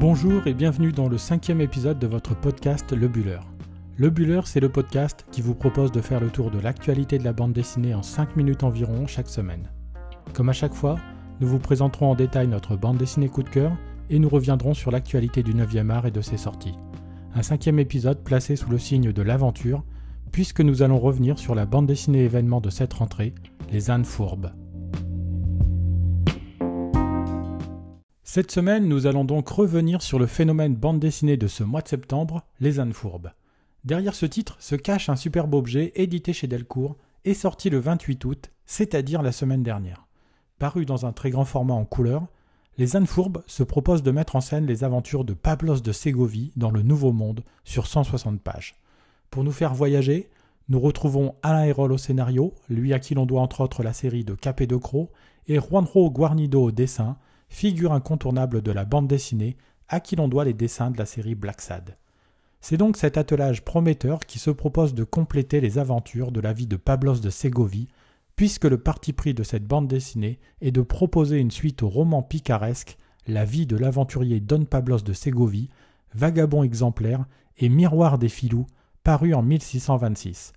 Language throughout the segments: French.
Bonjour et bienvenue dans le cinquième épisode de votre podcast Le Buller. Le Buller, c'est le podcast qui vous propose de faire le tour de l'actualité de la bande dessinée en 5 minutes environ chaque semaine. Comme à chaque fois, nous vous présenterons en détail notre bande dessinée coup de cœur et nous reviendrons sur l'actualité du 9e art et de ses sorties. Un cinquième épisode placé sous le signe de l'aventure, puisque nous allons revenir sur la bande dessinée événement de cette rentrée, Les Indes Fourbes. Cette semaine, nous allons donc revenir sur le phénomène bande dessinée de ce mois de septembre, Les ânes fourbes. Derrière ce titre se cache un superbe objet édité chez Delcourt et sorti le 28 août, c'est-à-dire la semaine dernière. Paru dans un très grand format en couleur, Les ânes fourbes se proposent de mettre en scène les aventures de Pablos de Ségovie dans le Nouveau Monde sur 160 pages. Pour nous faire voyager, nous retrouvons Alain Hérol au scénario, lui à qui l'on doit entre autres la série de Capé de Croc, et Juanjo Guarnido au dessin, figure incontournable de la bande dessinée à qui l'on doit les dessins de la série Black Sad. C'est donc cet attelage prometteur qui se propose de compléter les aventures de la vie de Pablos de Ségovie, puisque le parti pris de cette bande dessinée est de proposer une suite au roman picaresque La vie de l'aventurier Don Pablos de Ségovie, vagabond exemplaire et miroir des filous, paru en 1626.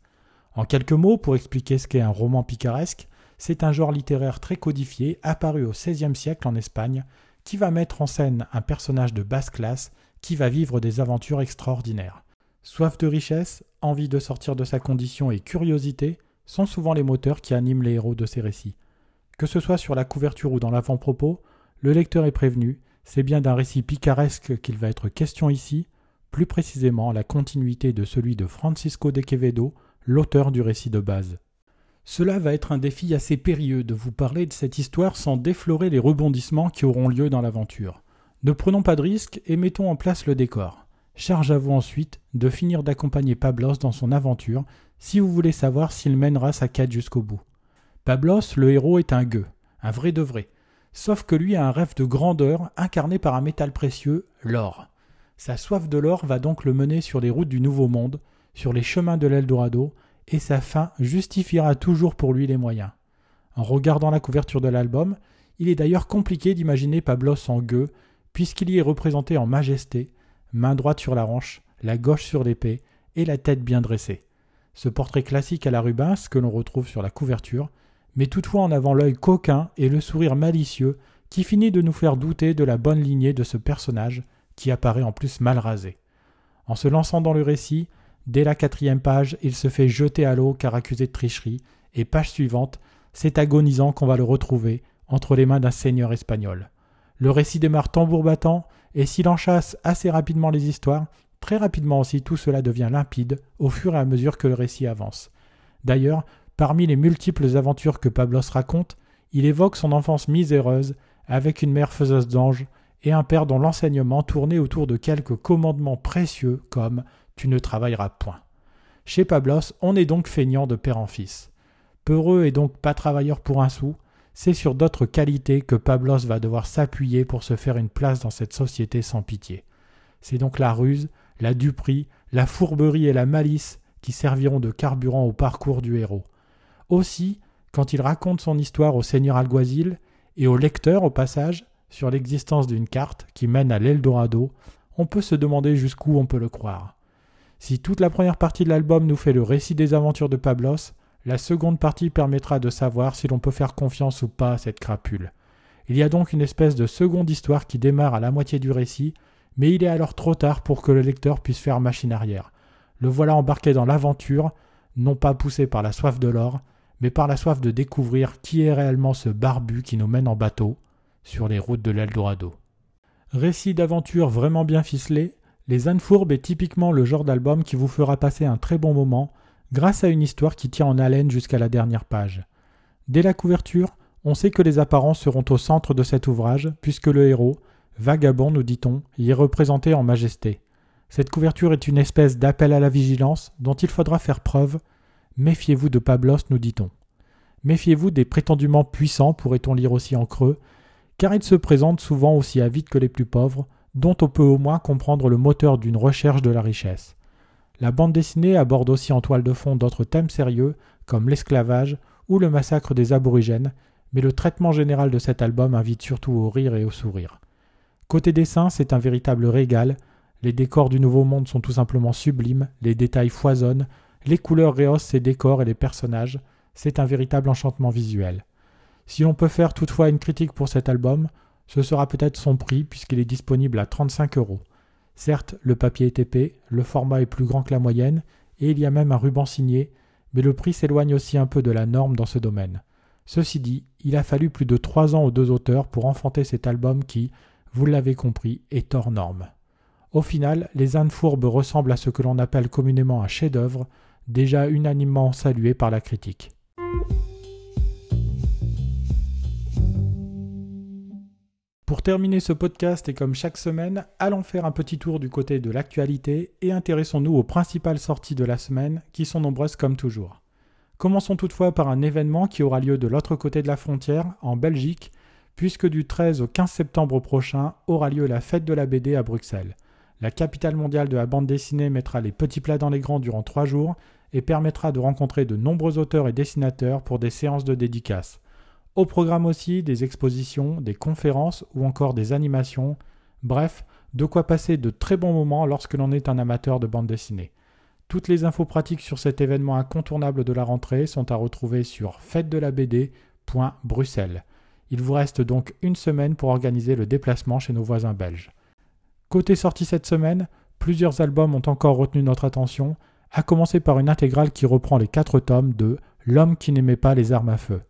En quelques mots, pour expliquer ce qu'est un roman picaresque, c'est un genre littéraire très codifié apparu au XVIe siècle en Espagne qui va mettre en scène un personnage de basse classe qui va vivre des aventures extraordinaires. Soif de richesse, envie de sortir de sa condition et curiosité sont souvent les moteurs qui animent les héros de ces récits. Que ce soit sur la couverture ou dans l'avant-propos, le lecteur est prévenu, c'est bien d'un récit picaresque qu'il va être question ici, plus précisément la continuité de celui de Francisco de Quevedo, l'auteur du récit de base. Cela va être un défi assez périlleux de vous parler de cette histoire sans déflorer les rebondissements qui auront lieu dans l'aventure. Ne prenons pas de risques et mettons en place le décor. Charge à vous ensuite de finir d'accompagner Pablos dans son aventure si vous voulez savoir s'il mènera sa quête jusqu'au bout. Pablos, le héros, est un gueux, un vrai de vrai. Sauf que lui a un rêve de grandeur incarné par un métal précieux, l'or. Sa soif de l'or va donc le mener sur les routes du Nouveau Monde, sur les chemins de l'Eldorado, et sa fin justifiera toujours pour lui les moyens. En regardant la couverture de l'album, il est d'ailleurs compliqué d'imaginer Pablos en gueux, puisqu'il y est représenté en majesté, main droite sur la hanche, la gauche sur l'épée et la tête bien dressée. Ce portrait classique à la Rubens que l'on retrouve sur la couverture met toutefois en avant l'œil coquin et le sourire malicieux qui finit de nous faire douter de la bonne lignée de ce personnage qui apparaît en plus mal rasé. En se lançant dans le récit, Dès la quatrième page, il se fait jeter à l'eau car accusé de tricherie, et page suivante, c'est agonisant qu'on va le retrouver entre les mains d'un seigneur espagnol. Le récit démarre tambour battant, et s'il enchasse assez rapidement les histoires, très rapidement aussi tout cela devient limpide au fur et à mesure que le récit avance. D'ailleurs, parmi les multiples aventures que Pablos raconte, il évoque son enfance miséreuse, avec une mère faiseuse d'anges, et un père dont l'enseignement tournait autour de quelques commandements précieux comme tu ne travailleras point. Chez Pablos, on est donc feignant de père en fils. Peureux et donc pas travailleur pour un sou, c'est sur d'autres qualités que Pablos va devoir s'appuyer pour se faire une place dans cette société sans pitié. C'est donc la ruse, la duperie, la fourberie et la malice qui serviront de carburant au parcours du héros. Aussi, quand il raconte son histoire au seigneur alguazil et au lecteur au passage sur l'existence d'une carte qui mène à l'Eldorado, on peut se demander jusqu'où on peut le croire. Si toute la première partie de l'album nous fait le récit des aventures de Pablos, la seconde partie permettra de savoir si l'on peut faire confiance ou pas à cette crapule. Il y a donc une espèce de seconde histoire qui démarre à la moitié du récit, mais il est alors trop tard pour que le lecteur puisse faire machine arrière. Le voilà embarqué dans l'aventure, non pas poussé par la soif de l'or, mais par la soif de découvrir qui est réellement ce barbu qui nous mène en bateau sur les routes de l'Eldorado. Récit d'aventure vraiment bien ficelé, les ânes fourbes est typiquement le genre d'album qui vous fera passer un très bon moment grâce à une histoire qui tient en haleine jusqu'à la dernière page. Dès la couverture, on sait que les apparences seront au centre de cet ouvrage, puisque le héros, vagabond nous dit-on, y est représenté en majesté. Cette couverture est une espèce d'appel à la vigilance dont il faudra faire preuve. Méfiez-vous de Pablos, nous dit-on. Méfiez-vous des prétendument puissants, pourrait-on lire aussi en creux, car ils se présentent souvent aussi avides que les plus pauvres, dont on peut au moins comprendre le moteur d'une recherche de la richesse. La bande dessinée aborde aussi en toile de fond d'autres thèmes sérieux, comme l'esclavage ou le massacre des aborigènes, mais le traitement général de cet album invite surtout au rire et au sourire. Côté dessin, c'est un véritable régal. Les décors du Nouveau Monde sont tout simplement sublimes, les détails foisonnent, les couleurs rehaussent ces décors et les personnages. C'est un véritable enchantement visuel. Si l'on peut faire toutefois une critique pour cet album, ce sera peut-être son prix puisqu'il est disponible à 35 euros. Certes, le papier est épais, le format est plus grand que la moyenne, et il y a même un ruban signé, mais le prix s'éloigne aussi un peu de la norme dans ce domaine. Ceci dit, il a fallu plus de trois ans aux deux auteurs pour enfanter cet album qui, vous l'avez compris, est hors norme. Au final, Les Indes fourbes ressemblent à ce que l'on appelle communément un chef-d'œuvre, déjà unanimement salué par la critique. Pour terminer ce podcast et comme chaque semaine, allons faire un petit tour du côté de l'actualité et intéressons-nous aux principales sorties de la semaine qui sont nombreuses comme toujours. Commençons toutefois par un événement qui aura lieu de l'autre côté de la frontière, en Belgique, puisque du 13 au 15 septembre prochain aura lieu la fête de la BD à Bruxelles. La capitale mondiale de la bande dessinée mettra les petits plats dans les grands durant trois jours et permettra de rencontrer de nombreux auteurs et dessinateurs pour des séances de dédicaces. Au programme aussi des expositions, des conférences ou encore des animations. Bref, de quoi passer de très bons moments lorsque l'on est un amateur de bande dessinée. Toutes les infos pratiques sur cet événement incontournable de la rentrée sont à retrouver sur fête-de-la-BD.bruxelles. Il vous reste donc une semaine pour organiser le déplacement chez nos voisins belges. Côté sortie cette semaine, plusieurs albums ont encore retenu notre attention, à commencer par une intégrale qui reprend les quatre tomes de L'homme qui n'aimait pas les armes à feu.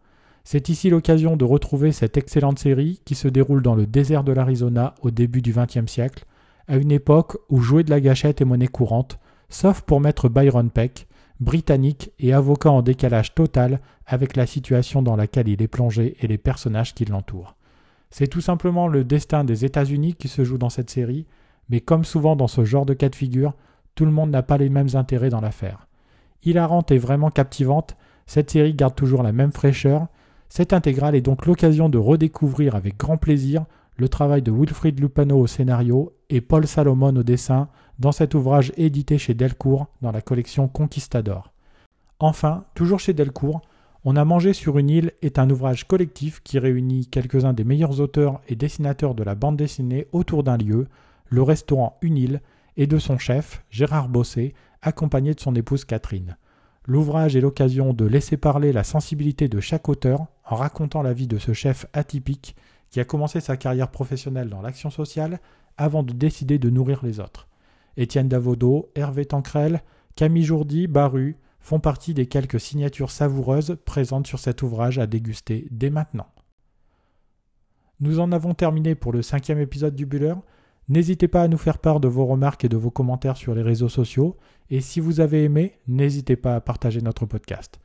C'est ici l'occasion de retrouver cette excellente série qui se déroule dans le désert de l'Arizona au début du XXe siècle, à une époque où jouer de la gâchette est monnaie courante, sauf pour maître Byron Peck, britannique et avocat en décalage total avec la situation dans laquelle il est plongé et les personnages qui l'entourent. C'est tout simplement le destin des États-Unis qui se joue dans cette série, mais comme souvent dans ce genre de cas de figure, tout le monde n'a pas les mêmes intérêts dans l'affaire. Hilarante et vraiment captivante, cette série garde toujours la même fraîcheur cette intégrale est donc l'occasion de redécouvrir avec grand plaisir le travail de Wilfried Lupano au scénario et Paul Salomon au dessin dans cet ouvrage édité chez Delcourt dans la collection Conquistador. Enfin, toujours chez Delcourt, On a mangé sur une île est un ouvrage collectif qui réunit quelques-uns des meilleurs auteurs et dessinateurs de la bande dessinée autour d'un lieu, le restaurant Une île, et de son chef, Gérard Bossé, accompagné de son épouse Catherine. L'ouvrage est l'occasion de laisser parler la sensibilité de chaque auteur en racontant la vie de ce chef atypique qui a commencé sa carrière professionnelle dans l'action sociale avant de décider de nourrir les autres. Étienne Davodo, Hervé Tancrel, Camille Jourdi, Baru font partie des quelques signatures savoureuses présentes sur cet ouvrage à déguster dès maintenant. Nous en avons terminé pour le cinquième épisode du Buller. N'hésitez pas à nous faire part de vos remarques et de vos commentaires sur les réseaux sociaux. Et si vous avez aimé, n'hésitez pas à partager notre podcast.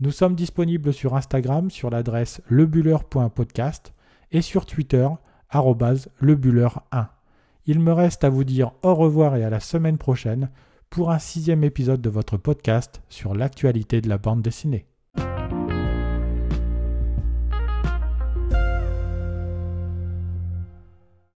Nous sommes disponibles sur Instagram sur l'adresse lebuller.podcast et sur Twitter lebuller1. Il me reste à vous dire au revoir et à la semaine prochaine pour un sixième épisode de votre podcast sur l'actualité de la bande dessinée.